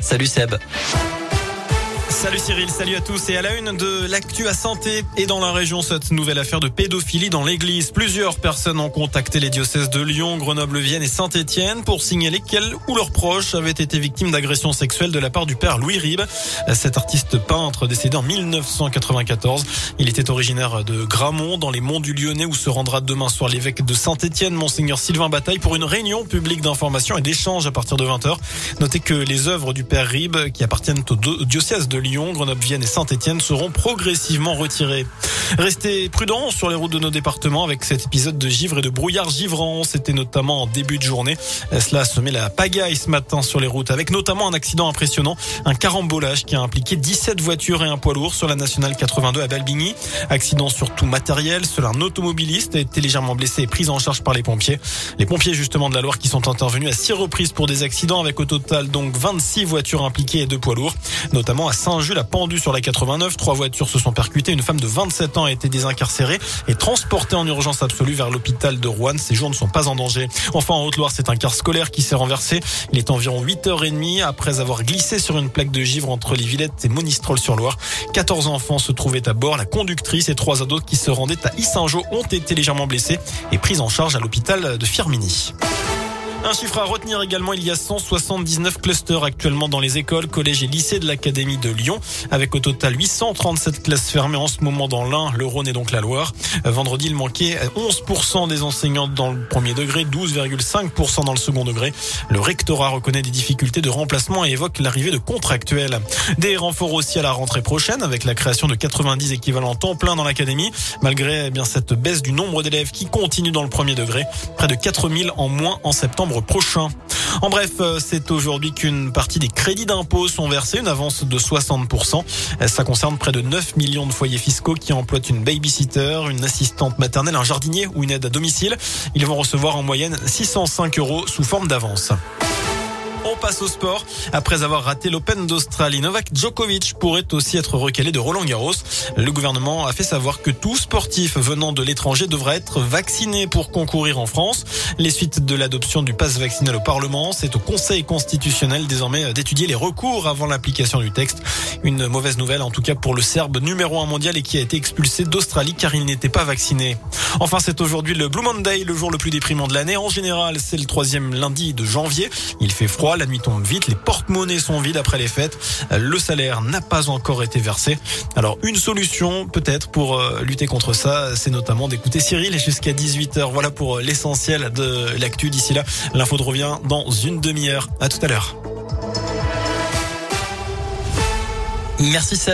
Salut Seb. Salut Cyril, salut à tous et à la une de l'actu à santé et dans la région cette nouvelle affaire de pédophilie dans l'église. Plusieurs personnes ont contacté les diocèses de Lyon, Grenoble, Vienne et Saint-Étienne pour signaler qu'elles ou leurs proches avaient été victimes d'agressions sexuelles de la part du père Louis Ribes, cet artiste peintre décédé en 1994. Il était originaire de Gramont dans les monts du Lyonnais où se rendra demain soir l'évêque de Saint-Étienne, monseigneur Sylvain Bataille pour une réunion publique d'information et d'échange à partir de 20h. Notez que les œuvres du père Ribes qui appartiennent au diocèse de Lyon Grenoble, Vienne et Saint-Etienne seront progressivement retirés. Restez prudents sur les routes de nos départements avec cet épisode de givre et de brouillard givrant. C'était notamment en début de journée. Cela a semé la pagaille ce matin sur les routes avec notamment un accident impressionnant, un carambolage qui a impliqué 17 voitures et un poids lourd sur la nationale 82 à Balbigny. Accident surtout matériel. Seul un automobiliste a été légèrement blessé et pris en charge par les pompiers. Les pompiers justement de la Loire qui sont intervenus à six reprises pour des accidents avec au total donc 26 voitures impliquées et deux poids lourds, notamment à Saint Jules a pendu sur la 89. Trois voitures se sont percutées. Une femme de 27 ans a été désincarcérée et transportée en urgence absolue vers l'hôpital de Rouen. Ses jours ne sont pas en danger. Enfin, en Haute-Loire, c'est un car scolaire qui s'est renversé. Il est environ 8h30 après avoir glissé sur une plaque de givre entre les Villettes et Monistrol-sur-Loire. 14 enfants se trouvaient à bord. La conductrice et trois autres qui se rendaient à Issingeau ont été légèrement blessés et pris en charge à l'hôpital de Firmini. Un chiffre à retenir également, il y a 179 clusters actuellement dans les écoles, collèges et lycées de l'Académie de Lyon, avec au total 837 classes fermées en ce moment dans l'Ain, le Rhône et donc la Loire. Vendredi, il manquait 11% des enseignants dans le premier degré, 12,5% dans le second degré. Le rectorat reconnaît des difficultés de remplacement et évoque l'arrivée de contractuels. Des renforts aussi à la rentrée prochaine, avec la création de 90 équivalents temps plein dans l'Académie, malgré eh bien cette baisse du nombre d'élèves qui continue dans le premier degré, près de 4000 en moins en septembre prochain. En bref, euh, c'est aujourd'hui qu'une partie des crédits d'impôt sont versés, une avance de 60%. Ça concerne près de 9 millions de foyers fiscaux qui emploient une babysitter, une assistante maternelle, un jardinier ou une aide à domicile. Ils vont recevoir en moyenne 605 euros sous forme d'avance. On passe au sport. Après avoir raté l'Open d'Australie, Novak Djokovic pourrait aussi être recalé de Roland Garros. Le gouvernement a fait savoir que tout sportif venant de l'étranger devra être vacciné pour concourir en France. Les suites de l'adoption du pass vaccinal au Parlement, c'est au Conseil constitutionnel désormais d'étudier les recours avant l'application du texte. Une mauvaise nouvelle en tout cas pour le Serbe numéro un mondial et qui a été expulsé d'Australie car il n'était pas vacciné. Enfin, c'est aujourd'hui le Blue Monday, le jour le plus déprimant de l'année. En général, c'est le troisième lundi de janvier. Il fait froid la nuit tombe vite, les porte-monnaies sont vides après les fêtes, le salaire n'a pas encore été versé. Alors une solution peut-être pour euh, lutter contre ça, c'est notamment d'écouter Cyril jusqu'à 18h. Voilà pour euh, l'essentiel de l'actu d'ici là. L'info de revient dans une demi-heure. À tout à l'heure. Merci